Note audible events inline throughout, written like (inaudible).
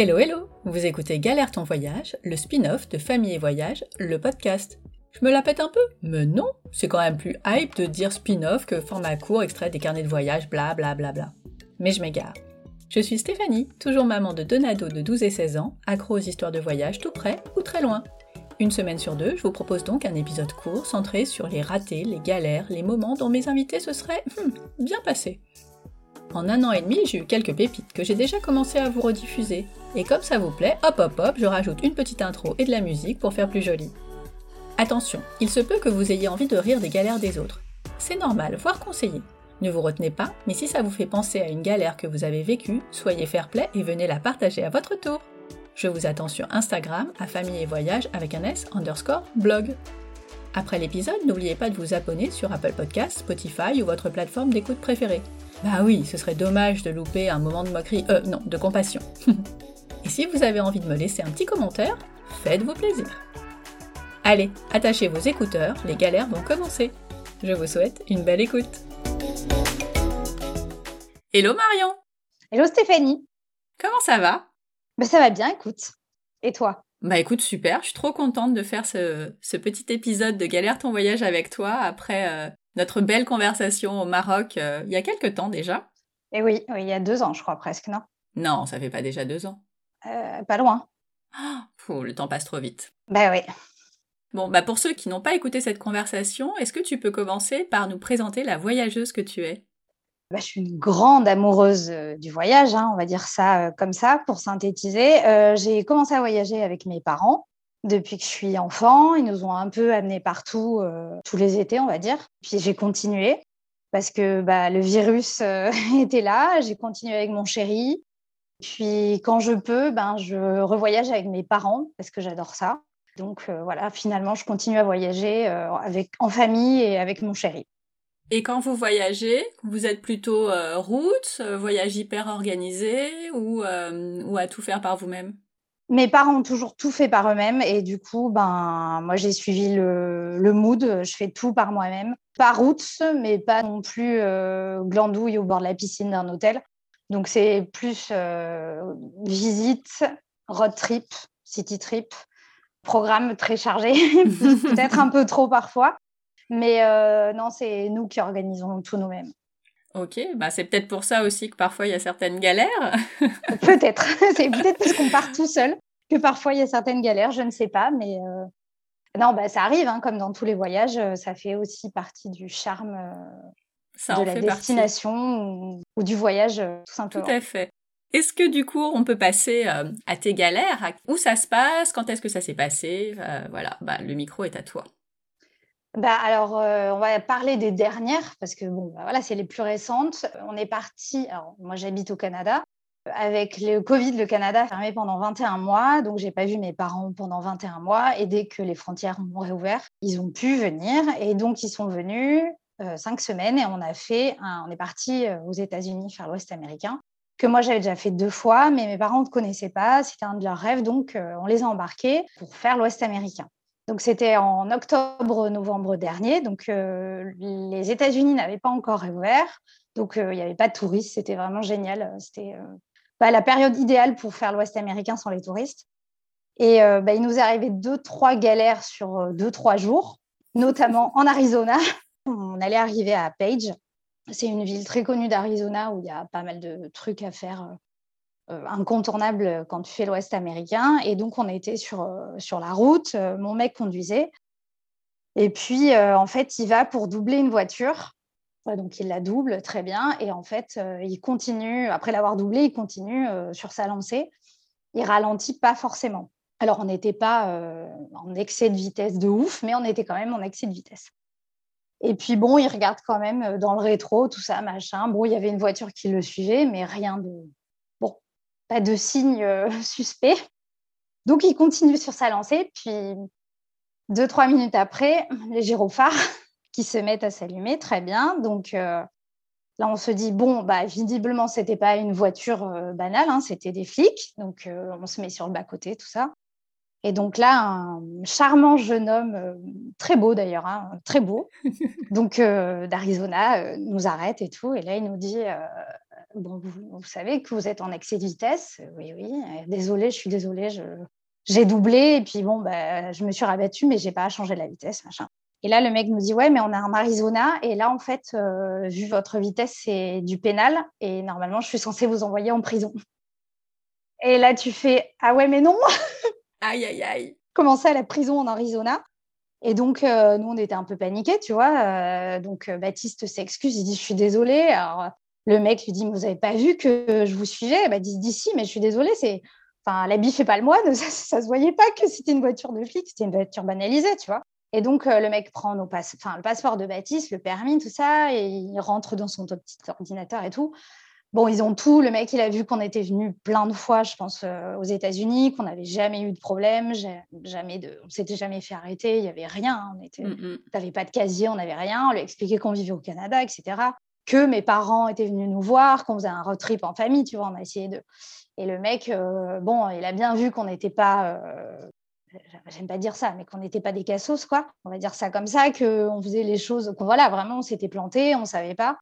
Hello hello Vous écoutez Galère ton voyage, le spin-off de Famille et Voyage, le podcast. Je me la pète un peu Mais non C'est quand même plus hype de dire spin-off que format court extrait des carnets de voyage, bla bla bla bla. Mais je m'égare. Je suis Stéphanie, toujours maman de deux nados de 12 et 16 ans, accro aux histoires de voyage tout près ou très loin. Une semaine sur deux, je vous propose donc un épisode court centré sur les ratés, les galères, les moments dont mes invités se seraient hmm, bien passés. En un an et demi, j'ai eu quelques pépites que j'ai déjà commencé à vous rediffuser. Et comme ça vous plaît, hop hop hop, je rajoute une petite intro et de la musique pour faire plus joli. Attention, il se peut que vous ayez envie de rire des galères des autres. C'est normal, voire conseillé. Ne vous retenez pas, mais si ça vous fait penser à une galère que vous avez vécue, soyez fair play et venez la partager à votre tour. Je vous attends sur Instagram à famille et voyage avec un S underscore blog. Après l'épisode, n'oubliez pas de vous abonner sur Apple Podcasts, Spotify ou votre plateforme d'écoute préférée. Bah oui, ce serait dommage de louper un moment de moquerie, euh non, de compassion. (laughs) Et si vous avez envie de me laisser un petit commentaire, faites-vous plaisir. Allez, attachez vos écouteurs, les galères vont commencer. Je vous souhaite une belle écoute. Hello Marion Hello Stéphanie Comment ça va? Bah, Ça va bien, écoute. Et toi? Bah écoute, super, je suis trop contente de faire ce, petit épisode de Galère ton voyage avec toi après euh, notre belle conversation au Maroc euh, il y a quelques temps déjà. Et oui, il y a deux ans, je crois presque, non? Non, ça fait pas déjà deux ans. Euh, pas loin. Oh, le temps passe trop vite. Bah oui. Bon, bah pour ceux qui n'ont pas écouté cette conversation, est-ce que tu peux commencer par nous présenter la voyageuse que tu es? Bah, je suis une grande amoureuse euh, du voyage, hein, on va dire ça comme ça pour synthétiser. j'ai commencé à voyager avec mes parents depuis que je suis enfant. Ils nous ont un peu amenés partout, euh, tous les étés, on va dire. Puis j'ai continué parce que bah, le virus euh, (laughs) était là. J'ai continué avec mon chéri. Puis quand je peux, ben, je revoyage avec mes parents parce que j'adore ça. Donc euh, voilà, finalement, je continue à voyager avec, en famille et avec mon chéri. Et quand vous voyagez, vous êtes plutôt route, voyage hyper organisé ou, ou à tout faire par vous-même? Mes parents ont toujours tout fait par eux-mêmes et du coup, ben, moi, j'ai suivi le, mood. Je fais tout par moi-même. Pas route, mais pas non plus euh, glandouille au bord de la piscine d'un hôtel. Donc, c'est plus euh, visite, road trip, city trip, programme très chargé, (laughs) peut-être un peu trop parfois. Mais euh, non, c'est nous qui organisons tout nous-mêmes. Ok, bah c'est peut-être pour ça aussi que parfois il y a certaines galères. (laughs) peut-être, (laughs) c'est peut-être parce qu'on part tout seul que parfois il y a certaines galères, je ne sais pas, mais euh, non, bah ça arrive, hein, comme dans tous les voyages, euh, ça fait aussi partie du charme euh, de la destination ou, du voyage, tout simplement. Tout à fait. Est-ce que du coup on peut passer à tes galères? Où ça se passe? Quand est-ce que ça s'est passé? Voilà, bah, le micro est à toi. Bah, alors, euh, on va parler des dernières parce que bon, bah, voilà, c'est les plus récentes. On est parti. Alors, moi, j'habite au Canada. Avec le Covid, le Canada a fermé pendant 21 mois, donc j'ai pas vu mes parents pendant 21 mois. Et dès que les frontières ont réouvert, ils ont pu venir. Et donc, ils sont venus euh, cinq semaines et on a fait. on est parti euh, aux États-Unis faire l'Ouest américain que moi j'avais déjà fait deux fois, mais mes parents ne connaissaient pas. C'était un de leurs rêves, donc on les a embarqués pour faire l'Ouest américain. Donc c'était en octobre-novembre dernier. Donc euh, les États-Unis n'avaient pas encore réouvert, donc euh, il n'y avait pas de touristes. C'était vraiment génial. C'était euh, bah, la période idéale pour faire l'Ouest américain sans les touristes. Et bah, il nous est arrivé deux, trois galères sur deux, trois jours, notamment en Arizona. (laughs) On allait arriver à Page. C'est une ville très connue d'Arizona où il y a pas mal de trucs à faire euh, incontournable quand tu fais l'Ouest américain. Et donc, on était sur, euh, sur la route, euh, mon mec conduisait. Et puis, en fait, il va pour doubler une voiture. Donc, il la double très bien. Et en fait, il continue, après l'avoir doublé, il continue sur sa lancée. Il ralentit pas forcément. Alors, on n'était pas en excès de vitesse de ouf, mais on était quand même en excès de vitesse. Et puis, bon, il regarde quand même dans le rétro, tout ça, machin. Bon, il y avait une voiture qui le suivait, mais rien de, pas de signe euh, (laughs) suspect. Donc, il continue sur sa lancée. Puis, deux, trois minutes après, (clears throat) les gyrophares (laughs) qui se mettent à s'allumer, très bien. Donc, euh, là, on se dit, bon, bah, visiblement, ce n'était pas une voiture euh, banale, hein, c'était des flics. Donc, on se met sur le bas-côté, tout ça. Et donc là, un charmant jeune homme, très beau d'ailleurs, hein, très beau, (laughs) donc d'Arizona, nous arrête et tout. Et là, il nous dit bon, vous, savez que vous êtes en excès de vitesse. Oui, oui. Désolée, je suis désolée. J'ai doublé et puis bon, bah, je me suis rabattue, mais j'ai pas changé la vitesse, machin. Et là, le mec nous dit ouais, mais on est en Arizona et là, en fait, vu votre vitesse, c'est du pénal et normalement, je suis censée vous envoyer en prison. Et là, tu fais ah ouais, mais non. (laughs) aïe aïe aïe. Comment ça, la prison en Arizona? Et donc, nous, on était un peu paniqués, tu vois. donc, Baptiste s'excuse, il dit Je suis désolé. Alors, le mec lui dit Vous n'avez pas vu que je vous suivais? Baptiste dit Si, mais je suis désolé. C'est... Enfin, l'habit fait pas le moine. (laughs) Ça, ne se voyait pas que c'était une voiture de flic, c'était une voiture banalisée, tu vois. Et donc, le mec prend nos passe... enfin, le passeport de Baptiste, le permis, tout ça, et il rentre dans son petit ordinateur et tout. Bon, ils ont tout. Le mec, il a vu qu'on était venu plein de fois, je pense, euh, aux États-Unis, qu'on n'avait jamais eu de problème, jamais de, on s'était jamais fait arrêter, il n'y avait rien. On était, mmh n'avait pas de casier, on n'avait rien. On lui a expliqué qu'on vivait au Canada, etc. Que mes parents étaient venus nous voir, qu'on faisait un road trip en famille, tu vois. On a essayé de. Et le mec, euh, bon, il a bien vu qu'on n'était pas. Euh, j'aime pas dire ça, mais qu'on n'était pas des cassos, quoi. On va dire ça comme ça, qu'on faisait les choses, qu'on voilà, vraiment, on s'était planté, on savait pas.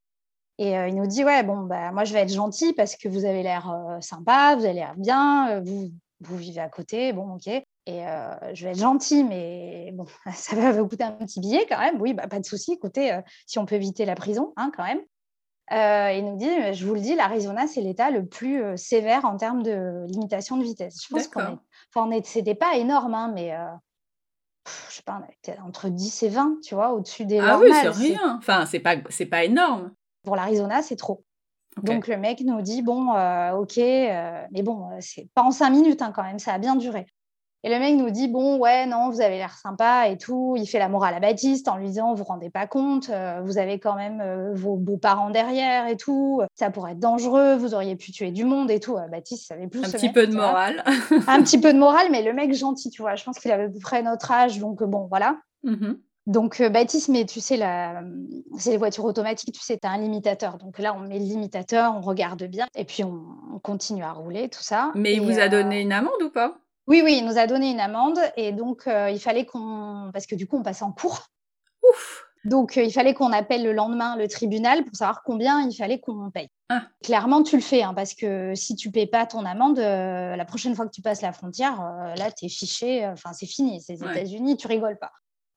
Et il nous dit Ouais, bon, bah, moi, je vais être gentil parce que vous avez l'air sympa, vous avez l'air bien, vous, vous vivez à côté, bon, ok. Et je vais être gentil, mais bon, (laughs) ça va vous coûter un petit billet quand même. Oui, bah, pas de souci. Écoutez, si on peut éviter la prison, hein, quand même. Il nous dit, je vous le dis, l'Arizona, c'est l'État le plus sévère en termes de limitation de vitesse. Je pense qu'on est... Enfin, c'était pas énorme, hein, mais je sais pas, entre 10 et 20, tu vois, au-dessus des Ah oui, c'est rien. Enfin, c'est pas, c'est pas énorme. Pour l'Arizona, c'est trop. Donc le mec nous dit bon, euh, ok, euh, mais bon, euh, c'est pas en cinq minutes hein, quand même, ça a bien duré. Et le mec nous dit bon, ouais, non, vous avez l'air sympa et tout. Il fait la morale à Baptiste en lui disant vous vous rendez pas compte, vous avez quand même vos beaux-parents derrière et tout. Ça pourrait être dangereux, vous auriez pu tuer du monde et tout. Baptiste savait plus. Un petit peu de morale. (laughs) un petit peu de morale, mais le mec gentil, tu vois. Je pense qu'il avait à peu près notre âge, donc bon, voilà. Mmh donc, euh, Baptiste, mais tu sais, c'est les voitures automatiques, tu sais, tu as un limitateur. Donc là, on met le limitateur, on regarde bien, et puis on, continue à rouler, tout ça. Mais il vous a donné euh, une amende ou pas? Oui, oui, il nous a donné une amende, et donc euh, il fallait qu'on. Parce que du coup, on passe en cours. Ouf donc, il fallait qu'on appelle le lendemain le tribunal pour savoir combien il fallait qu'on paye. Ah. Clairement, tu le fais, hein, parce que si tu payes pas ton amende, la prochaine fois que tu passes la frontière, là, tu es fiché, enfin, c'est fini. C'est les États-Unis, tu rigoles pas.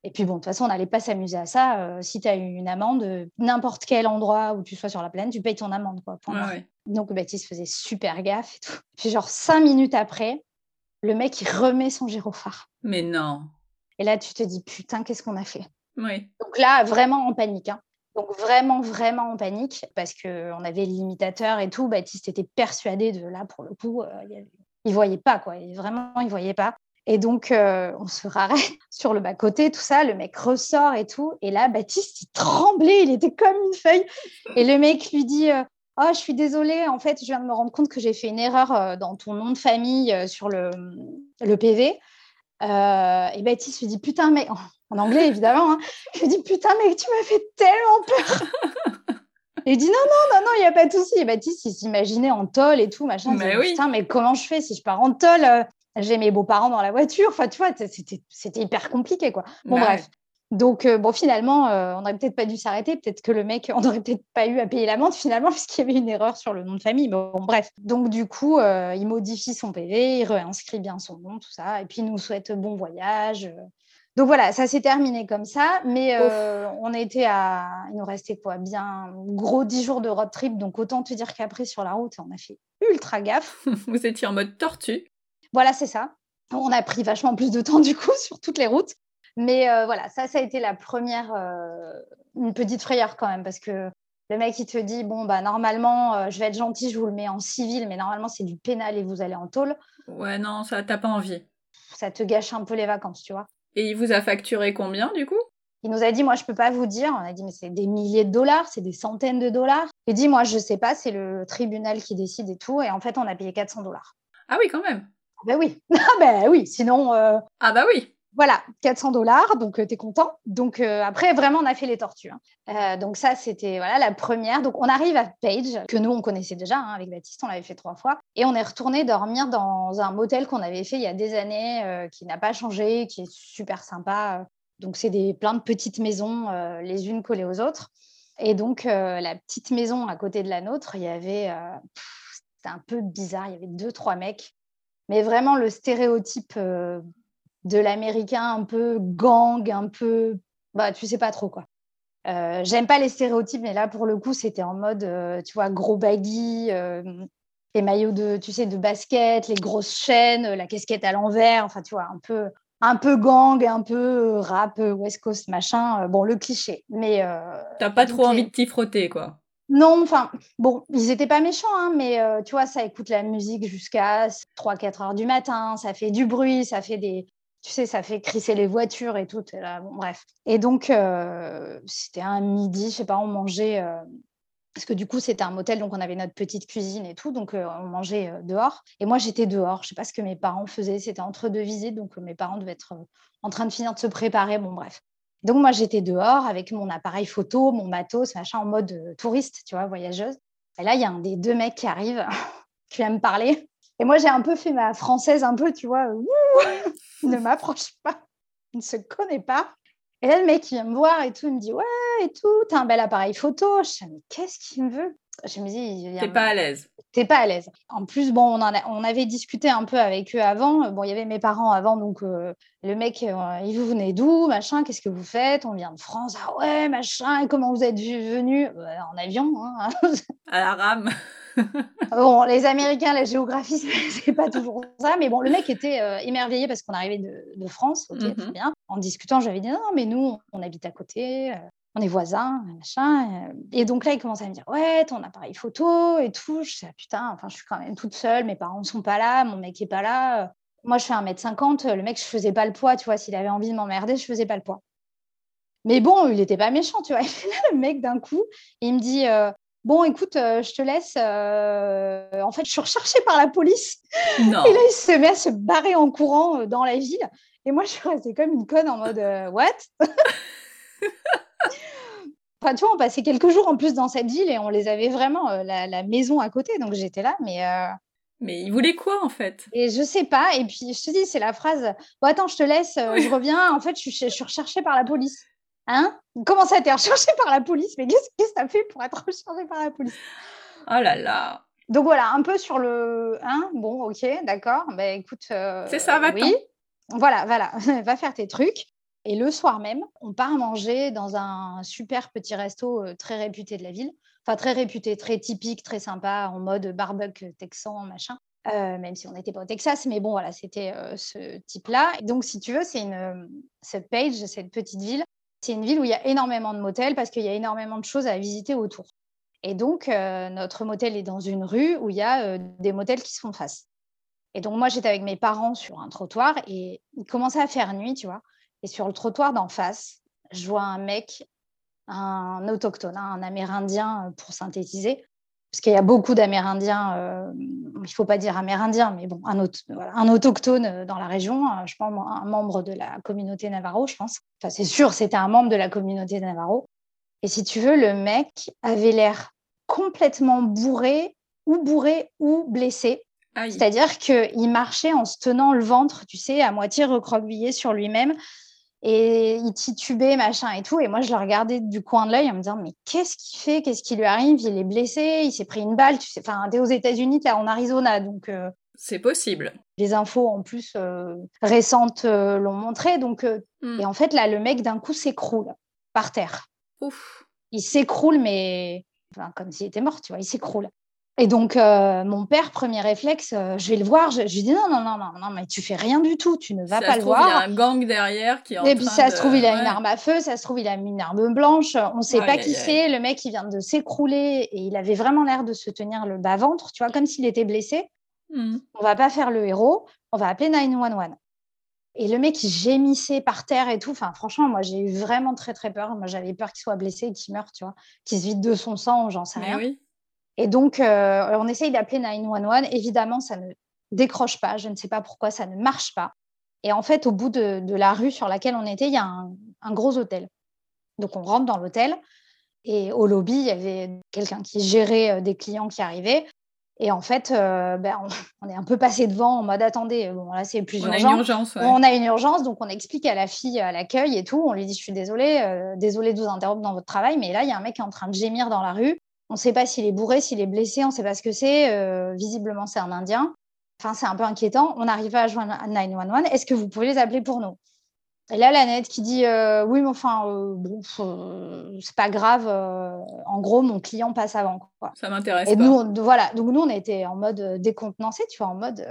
Et puis bon, de toute façon, on n'allait pas s'amuser à ça. Euh, si tu as eu une amende, euh, n'importe quel endroit où tu sois sur la plaine, tu payes ton amende. Quoi, Donc Baptiste faisait super gaffe et tout. Puis genre cinq minutes après, le mec, il remet son gyrophare. Mais non. Et là, tu te dis, putain, qu'est-ce qu'on a fait? Oui. Donc là, vraiment en panique. Hein. Donc vraiment, vraiment en panique parce qu'on avait limitateur et tout. Baptiste était persuadé de là, pour le coup, euh, il voyait pas, quoi. vraiment, il voyait pas. Et donc, euh, on se rarait (laughs) sur le bas-côté, tout ça. Le mec ressort et tout. Et là, Baptiste, il tremblait, il était comme une feuille. Et le mec lui dit euh, Oh, je suis désolée, en fait, je viens de me rendre compte que j'ai fait une erreur euh, dans ton nom de famille sur le, le PV. et Baptiste lui dit Putain, mais en anglais évidemment, hein, il lui dit Putain, mais tu m'as fait tellement peur. Et (laughs) il dit non, non, non, non, il n'y a pas de souci. Et Baptiste, il s'imaginait en tôle et tout, machin. Mais oui. Putain, mais comment je fais si je pars en tôle j'ai mes beaux-parents dans la voiture. Enfin, tu vois, c'était hyper compliqué, quoi. Bon, bref. Donc, euh, bon, finalement, euh, on n'aurait peut-être pas dû s'arrêter. Peut-être que le mec, on n'aurait peut-être pas eu à payer l'amende, finalement, (laughs) puisqu'il y avait une erreur sur le nom de famille. Bon, bref. Donc, du coup, euh, il modifie son PV, il réinscrit bien son nom, tout ça. Et puis, il nous souhaite bon voyage. Donc, voilà, ça s'est terminé comme ça. Mais on était à. Il nous restait quoi? Bien gros 10 jours de road trip. Donc, autant te dire qu'après, sur la route, on a fait ultra gaffe. (laughs) Vous étiez en mode tortue voilà, c'est ça. On a pris vachement plus de temps du coup (laughs) sur toutes les routes. Mais euh, voilà, ça, ça a été la première, euh, une petite frayeur quand même, parce que le mec, il te dit, bon, bah normalement, euh, je vais être gentil, je vous le mets en civil, mais normalement, c'est du pénal et vous allez en tôle. Ouais, non, ça, t'as pas envie. Ça te gâche un peu les vacances, tu vois. Et il vous a facturé combien, du coup? Il nous a dit, moi, je peux pas vous dire. On a dit, mais c'est des milliers de dollars, c'est des centaines de dollars. Il dit, moi, je sais pas, c'est le tribunal qui décide et tout. Et en fait, on a payé 400 dollars. Ah oui, quand même. Ben oui, (laughs) ah ben oui, sinon. Euh, ah bah oui. Voilà, 400 dollars, donc euh, tu es content. Donc euh, après, vraiment, on a fait les tortues. Hein. donc ça, c'était voilà la première. Donc on arrive à Page, que nous, on connaissait déjà hein, avec Baptiste, on l'avait fait trois fois. Et on est retourné dormir dans un motel qu'on avait fait il y a des années, qui n'a pas changé, qui est super sympa. Donc c'est des plein de petites maisons, les unes collées aux autres. Et donc, la petite maison à côté de la nôtre, il y avait, c'était un peu bizarre, il y avait deux, trois mecs, mais vraiment le stéréotype de l'américain un peu gang, un peu, bah, tu sais pas trop quoi. J'aime pas les stéréotypes, mais là, pour le coup, c'était en mode, tu vois, gros baggy, les maillots de, tu sais, de basket, les grosses chaînes, la casquette à l'envers, enfin, tu vois, un peu, un peu gang, un peu rap, West Coast, machin. bon, le cliché. Mais. T'as pas trop envie de t'y frotter, quoi. Non, enfin, bon, ils étaient pas méchants, hein, mais tu vois, ça écoute la musique jusqu'à 3-4 heures du matin, ça fait du bruit, ça fait des, tu sais, ça fait crisser les voitures et tout. là, bon, bref. Et donc, c'était un midi, je sais pas, on mangeait parce que du coup, c'était un motel, donc on avait notre petite cuisine et tout, donc on mangeait dehors. Et moi, j'étais dehors. Je sais pas ce que mes parents faisaient. C'était entre deux visites, donc mes parents devaient être en train de finir de se préparer. Bon, bref. Donc moi, j'étais dehors avec mon appareil photo, mon matos, machin, en mode touriste, tu vois, voyageuse. Et là, il y a un des deux mecs qui arrive, (laughs) qui vient me parler. Et moi, j'ai un peu fait ma française, un peu, tu vois, ne m'approche pas, ne se connaît pas. Et là, le mec, il vient me voir et tout, il me dit Ouais, et tout, t'as un bel appareil photo. Je dis Mais qu'est-ce qu'il me veut? Je me dis T'es pas à l'aise. T'es pas à l'aise. En plus, bon, on, on avait discuté un peu avec eux avant. Bon, il y avait mes parents avant, donc euh, le mec, euh, il vous venez d'où Machin, qu'est-ce que vous faites? On vient de France. Ah ouais, machin, et comment vous êtes venu? En avion. Hein à la rame. (laughs) (laughs) bon, les Américains, la géographie, (laughs) c'est pas toujours ça. Mais bon, le mec était euh, émerveillé parce qu'on arrivait de, France. Ok, très mhm. bien. En discutant, j'avais dit non, mais nous, on habite à côté. Euh, on est voisins, machin. Euh. Et donc là, il commence à me dire Ouais, ton appareil photo et tout. Je dis ah, Putain, enfin, je suis quand même toute seule. Mes parents ne sont pas là. Mon mec n'est pas là. Moi, je fais 1m50. Le mec, je faisais pas le poids. Tu vois, s'il avait envie de m'emmerder, je faisais pas le poids. Mais bon, il n'était pas méchant, tu vois. (laughs) Et là, le mec, d'un coup, il me dit Bon, écoute, euh, je te laisse. Euh, en fait, je suis recherchée par la police. Non. Et là, il se met à se barrer en courant euh, dans la ville. Et moi, (laughs) je suis restée comme une conne en mode What? (laughs) Enfin, tu vois, on passait quelques jours en plus dans cette ville et on les avait vraiment la, maison à côté. Donc j'étais là, mais. Mais il voulait quoi en fait? Et je sais pas. Et puis je te dis, c'est la phrase Bon, attends, je te laisse, je reviens. En fait, je suis recherchée par la police. Hein? Comment ça, t'es recherché par la police? Mais qu'est-ce que ça fait pour être recherché par la police? Oh là là Donc voilà, un peu sur le... Hein bon, ok, d'accord. Ben écoute... Euh, c'est ça, va Oui, voilà, voilà. (laughs) va faire tes trucs. Et le soir même, on part manger dans un super petit resto euh, très réputé de la ville. Enfin, très réputé, très typique, très sympa, en mode barbecue texan, machin. Euh, même si on n'était pas au Texas, mais bon, voilà, c'était ce type-là. Donc, si tu veux, c'est une, cette page, cette petite ville, c'est une ville où il y a énormément de motels parce qu'il y a énormément de choses à visiter autour. Et donc, euh, notre motel est dans une rue où il y a euh, des motels qui se font face. Et donc, moi, j'étais avec mes parents sur un trottoir et il commençait à faire nuit, tu vois. Et sur le trottoir d'en face, je vois un mec, un autochtone, hein, un Amérindien euh, pour synthétiser, parce qu'il y a beaucoup d'Amérindiens, euh, il ne faut pas dire Amérindiens, mais bon, un, autochtone euh, dans la région, euh, je pense un membre de la communauté Navarro, je pense. Enfin, c'est sûr, c'était un membre de la communauté Navarro. Et si tu veux, le mec avait l'air complètement bourré, ou bourré, ou blessé. C'est-à-dire qu'il marchait en se tenant le ventre, tu sais, à moitié recroquevillé sur lui-même et il titubait, machin et tout. Et moi, je le regardais du coin de l'œil en me disant, mais qu'est-ce qu'il fait? Qu'est-ce qui lui arrive? Il est blessé, il s'est pris une balle. Tu sais, enfin, t'es aux États-Unis, t'es en Arizona, donc. Euh, c'est possible. Les infos en plus euh, récentes euh, l'ont montré. Donc, hmm. et en fait, là, le mec d'un coup s'écroule par terre. Ouf. Il s'écroule, mais enfin, comme s'il était mort, tu vois, il s'écroule. Et donc, euh, mon père, premier réflexe, euh, je vais le voir. Je, lui dis non, non, non, non, non, mais tu fais rien du tout, tu ne vas pas le voir. Il y a un gang derrière qui est en Et puis, ça se trouve, il a une arme à feu, ça se trouve, il a une arme blanche. On ne sait pas qui c'est. Le mec, il vient de s'écrouler et il avait vraiment l'air de se tenir le bas-ventre, tu vois, comme s'il était blessé. Mmh. On va pas faire le héros, on va appeler 911. Et le mec, il gémissait par terre et tout. Enfin, franchement, moi, j'ai eu vraiment très, très peur. Moi, j'avais peur qu'il soit blessé et qu'il meure, tu vois, qu'il se vide de son sang, j'en sais rien. Oui. Et donc, euh, on essaye d'appeler 911. Évidemment, ça ne décroche pas. Je ne sais pas pourquoi ça ne marche pas. Et en fait, au bout de, la rue sur laquelle on était, il y a un, gros hôtel. Donc, on rentre dans l'hôtel. Et au lobby, il y avait quelqu'un qui gérait euh, des clients qui arrivaient. Et en fait, ben, (laughs) on, est un peu passé devant en mode attendez, bon là c'est plus on urgent. A une urgence On a une urgence, donc on explique à la fille à l'accueil et tout. On lui dit je suis désolée, désolée de vous interrompre dans votre travail, mais là il y a un mec qui est en train de gémir dans la rue. On ne sait pas s'il est bourré, s'il est blessé, on ne sait pas ce que c'est. visiblement c'est un Indien. Enfin c'est un peu inquiétant. On n'arrive pas à joindre 911. Est-ce que vous pouvez les appeler pour nous? Et là, la nette qui dit oui, mais enfin, bon, c'est pas grave. en gros, mon client passe avant. Quoi. Ça m'intéresse. Et nous, voilà. Donc nous, on était en mode décontenancé, tu vois, en mode.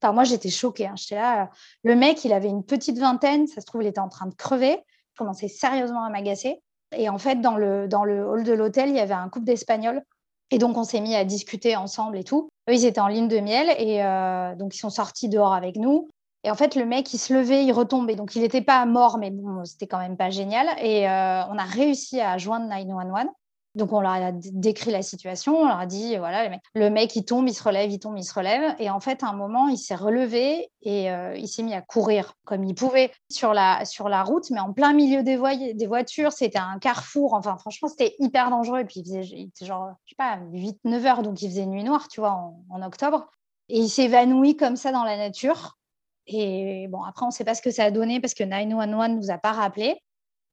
Enfin, moi, j'étais choquée. Hein. J'étais là. Le mec, il avait une petite vingtaine. Ça se trouve, il était en train de crever. Je commençais sérieusement à m'agacer. Et en fait, dans le, dans le hall de l'hôtel, il y avait un couple d'Espagnols. Et donc, on s'est mis à discuter ensemble et tout. Eux, ils étaient en ligne de miel. Et donc, ils sont sortis dehors avec nous. Et en fait, le mec, il se levait, il retombait. Donc, il n'était pas mort, mais bon, c'était quand même pas génial. Et euh, on a réussi à joindre 911. Donc, on leur a décrit la situation. On leur a dit, voilà, le mec, il tombe, il se relève, il tombe, il se relève. Et en fait, à un moment, il s'est relevé et euh, il s'est mis à courir comme il pouvait sur la, sur la route, mais en plein milieu des, des voitures. C'était un carrefour. Enfin, franchement, c'était hyper dangereux. Et puis, il, faisait, genre, je sais pas, 8-9 heures. Donc, il faisait nuit noire, tu vois, en, en octobre. Et il s'évanouit comme ça dans la nature. Et bon, après, on ne sait pas ce que ça a donné parce que 911 ne nous a pas rappelé.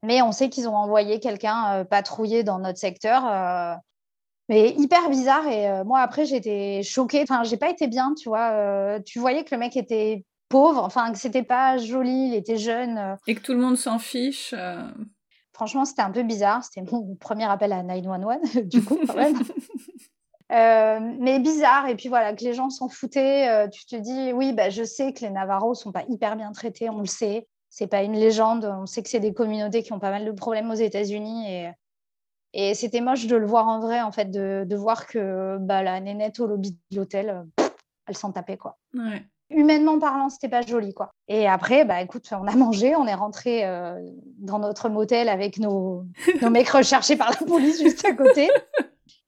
Mais on sait qu'ils ont envoyé quelqu'un euh, patrouiller dans notre secteur. Euh, mais hyper bizarre. Et euh, moi, après, j'étais choquée. Enfin, j'ai pas été bien, tu vois. tu voyais que le mec était pauvre, enfin, que c'était pas joli, il était jeune. Et que tout le monde s'en fiche. Franchement, c'était un peu bizarre. C'était mon premier appel à 911, (laughs) du coup, quand même. (laughs) Euh, mais bizarre. Et puis voilà, que les gens s'en foutaient. Euh, tu te dis, oui, bah, je sais que les Navarros sont pas hyper bien traités, on le sait. C'est pas une légende. On sait que c'est des communautés qui ont pas mal de problèmes aux États-Unis. Et, et c'était moche de le voir en vrai, en fait, de, de voir que bah, la nénette au lobby de l'hôtel, elle s'en tapait, quoi. Humainement parlant, c'était pas joli, quoi. Et après, bah écoute, on a mangé, on est rentré euh, dans notre motel avec nos, (laughs) nos mecs recherchés par la police juste à côté.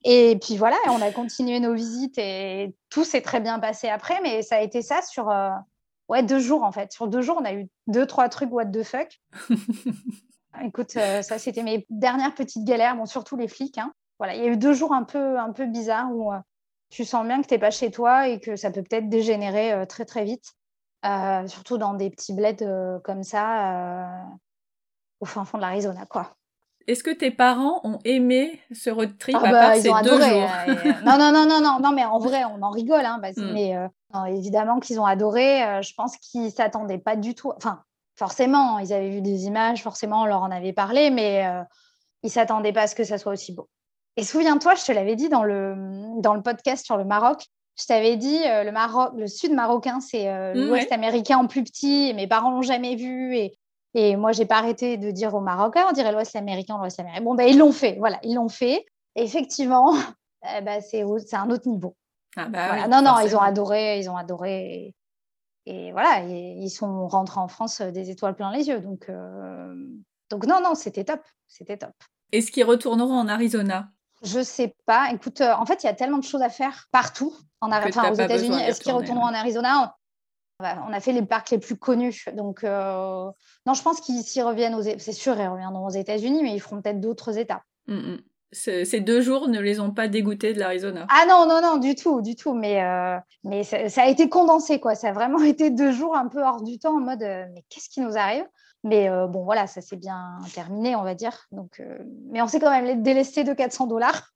Et puis voilà, on a continué nos visites et tout s'est très bien passé après, mais ça a été ça sur euh, ouais, deux jours en fait. Sur deux jours, on a eu deux, trois trucs what the fuck. (laughs) Écoute, euh, ça c'était mes dernières petites galères, bon, surtout les flics. Hein. Voilà, il y a eu deux jours un peu, un peu bizarres où euh, tu sens bien que tu n'es pas chez toi et que ça peut peut-être dégénérer très très vite. surtout dans des petits bleds comme ça, au fin fond de l'Arizona, quoi. Est-ce que tes parents ont aimé ce road trip ah à part ils ces ont deux adoré, jours euh, (laughs) Non, non, non, non, non, non, mais en vrai, on en rigole. Hein, mm. Mais euh, évidemment qu'ils ont adoré. Euh, je pense qu'ils s'attendaient pas du tout. Enfin, forcément, ils avaient vu des images, forcément, on leur en avait parlé, mais ils s'attendaient pas à ce que ça soit aussi beau. Et souviens-toi, je te l'avais dit dans le, dans le podcast sur le Maroc. Je t'avais dit, le Maroc, le sud marocain, c'est mm, l'Ouest américain en plus petit. Et mes parents l'ont jamais vu. Et et moi, j'ai pas arrêté de dire aux Marocains, on dirait l'Ouest américain, l'Ouest américain. Bon, ben, ils l'ont fait. Voilà, ils l'ont fait. effectivement, (laughs) eh ben, c'est un autre niveau. Ah bah non, non, ils ont adoré, ils ont adoré. Et, voilà, ils sont rentrés en France euh, des étoiles plein les yeux. Donc, euh, donc non, non, c'était top. C'était top. Est-ce qu'ils retourneront en Arizona? Je sais pas. Écoute, euh, en fait, il y a tellement de choses à faire partout en enfin, aux États-Unis. Est-ce qu'ils retourneront en Arizona? On a fait les parcs les plus connus. Donc, euh, non, je pense qu'ils s'y reviennent, aux... c'est sûr, ils reviendront aux États-Unis, mais ils feront peut-être d'autres États. Mm, mm. Ces deux jours ne les ont pas dégoûtés de l'Arizona. Ah non, non, non, du tout, du tout. Mais, euh, mais ça, a été condensé, quoi. Ça a vraiment (laughs) été deux jours un peu hors du temps, en mode, euh, mais qu'est-ce qui nous arrive? Mais bon, voilà, ça s'est bien terminé, on va dire. Donc, mais on s'est quand même les délesté de 400 dollars.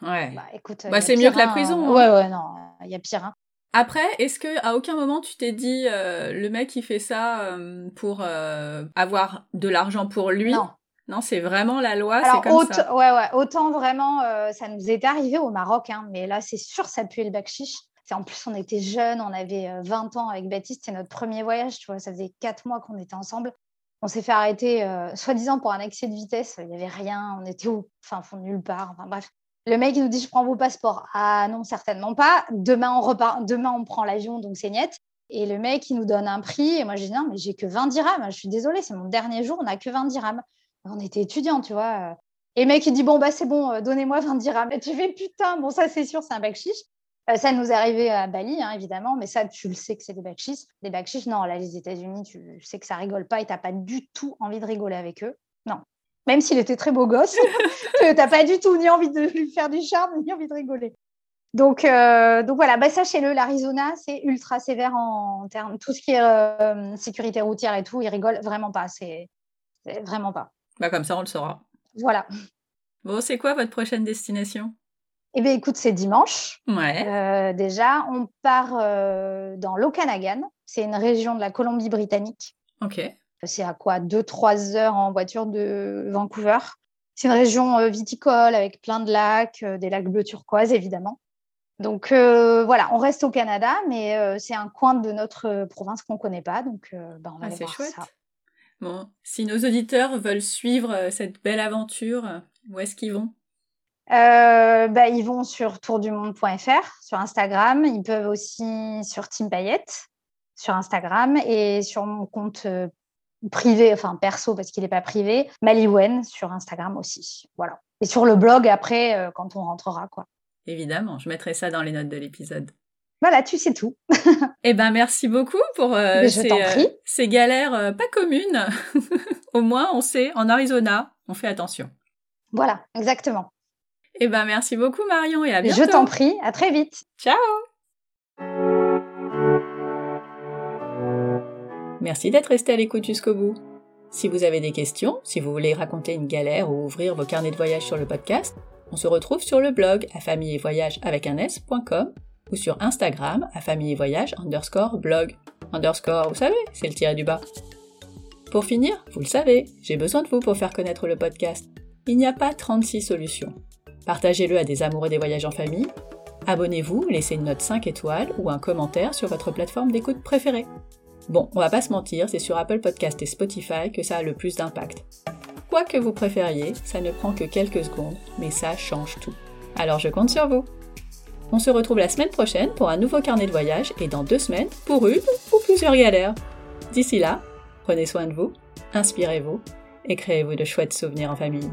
Ouais. Bah, écoute, bah, c'est mieux que la prison. Hein. Ouais, ouais, non, il y a pire. Hein. Après, est-ce que à aucun moment tu t'es dit euh, le mec il fait ça euh, pour euh, avoir de l'argent pour lui? Non. Non, c'est vraiment la loi, c'est comme autant, ça. Ouais, ouais, autant vraiment, ça nous est arrivé au Maroc, hein, mais là, c'est sûr, ça puait le bac chiche. En plus, on était jeunes, on avait 20 ans avec Baptiste, c'est notre premier voyage, tu vois, ça faisait 4 mois qu'on était ensemble. On s'est fait arrêter, soi-disant, pour un excès de vitesse, il n'y avait rien, on était au fin fond de nulle part, enfin bref. Le mec il nous dit je prends vos passeports. Ah non, certainement pas. Demain on repart, demain on prend l'avion, donc c'est net. Et le mec il nous donne un prix et moi je dis non mais j'ai que 20 dirhams. Je suis désolée, c'est mon dernier jour, on n'a que 20 dirhams. On était étudiants, tu vois. Et le mec il dit bon bah c'est bon, euh, donnez-moi 20 dirhams. Et tu fais putain, bon ça c'est sûr, c'est un bac chiche. Euh, ça nous est arrivé à Bali, hein, évidemment, mais ça, tu le sais que c'est des bacs chiches. Des bacs chiches, non, là, les États-Unis, tu sais que ça rigole pas et tu n'as pas du tout envie de rigoler avec eux. Non, même s'il était très beau gosse, (laughs) tu n'as pas du tout ni envie de lui faire du charme, ni envie de rigoler. Donc, euh, donc voilà, bah, sachez-le, l'Arizona, c'est ultra sévère en termes, tout ce qui est euh, sécurité routière et tout, ils rigolent vraiment pas, c'est vraiment pas. Bah comme ça, on le saura. Voilà. Bon, c'est quoi votre prochaine destination? Eh bien, écoute, c'est dimanche. Ouais. Euh, déjà, on part dans l'Okanagan, c'est une région de la Colombie-Britannique. Ok. C'est à quoi 2-3 heures en voiture de Vancouver. C'est une région viticole avec plein de lacs, des lacs bleus turquoise évidemment. Donc euh, voilà, on reste au Canada, mais euh, c'est un coin de notre euh, province qu'on ne connaît pas, donc bah, on va ah, voir chouette. ça. Bon, si nos auditeurs veulent suivre cette belle aventure, où est-ce qu'ils vont? Bah, Ils vont sur tourdumonde.fr, sur Instagram. Ils peuvent aussi sur Team Payette, sur Instagram, et sur mon compte privé, enfin perso, parce qu'il n'est pas privé, Maliwen, sur Instagram aussi. Voilà. Et sur le blog après, quand on rentrera, quoi. Évidemment, je mettrai ça dans les notes de l'épisode. Voilà, tu sais tout. (laughs) eh ben, merci beaucoup pour euh, euh, ces, galères euh, pas communes. (laughs) Au moins, on sait, en Arizona, on fait attention. Voilà, exactement. Eh ben, merci beaucoup Marion et à bientôt. Je t'en prie, à très vite. Ciao. Merci d'être resté à l'écoute jusqu'au bout. Si vous avez des questions, si vous voulez raconter une galère ou ouvrir vos carnets de voyage sur le podcast, on se retrouve sur le blog à famille et voyage avec un s.com ou sur Instagram à famille et voyage underscore blog. Underscore, vous savez, c'est le tiré du bas. Pour finir, vous le savez, j'ai besoin de vous pour faire connaître le podcast. Il n'y a pas 36 solutions. Partagez-le à des amoureux des voyages en famille. Abonnez-vous, laissez une note 5 étoiles ou un commentaire sur votre plateforme d'écoute préférée. Bon, on va pas se mentir, c'est sur Apple Podcast et Spotify que ça a le plus d'impact. Quoi que vous préfériez, ça ne prend que quelques secondes, mais ça change tout. Alors je compte sur vous. On se retrouve la semaine prochaine pour un nouveau carnet de voyage et dans deux semaines pour une ou plusieurs galères. D'ici là, prenez soin de vous, inspirez-vous et créez-vous de chouettes souvenirs en famille.